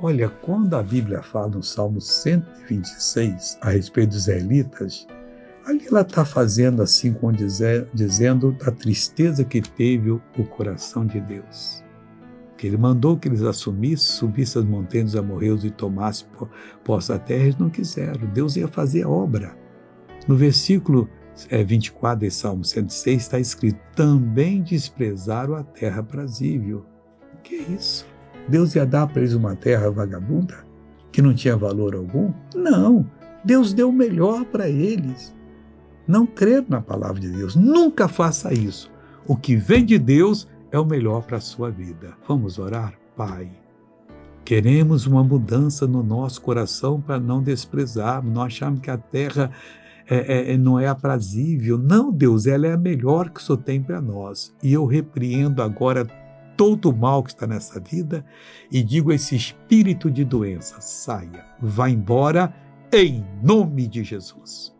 Olha, quando a Bíblia fala no Salmo 126 a respeito dos israelitas, ali ela está fazendo assim, com dizer, dizendo da tristeza que teve o, coração de Deus. Que ele mandou que eles assumissem, subissem as montanhas dos amorreus e tomassem posse da terra, eles não quiseram. Deus ia fazer a obra. No versículo é, 24 de Salmo 106 está escrito: também desprezaram a terra prazível. Que é isso? Deus ia dar para eles uma terra vagabunda que não tinha valor algum? Não. Deus deu o melhor para eles. Não crer na palavra de Deus. Nunca faça isso. O que vem de Deus é o melhor para a sua vida. Vamos orar? Pai. Queremos uma mudança no nosso coração para não desprezarmos, não acharmos que a terra é, é, é, não é aprazível. Não, Deus, ela é a melhor que o Senhor tem para nós. E eu repreendo agora todo o mal que está nessa vida e digo a esse espírito de doença: saia, vá embora, em nome de Jesus.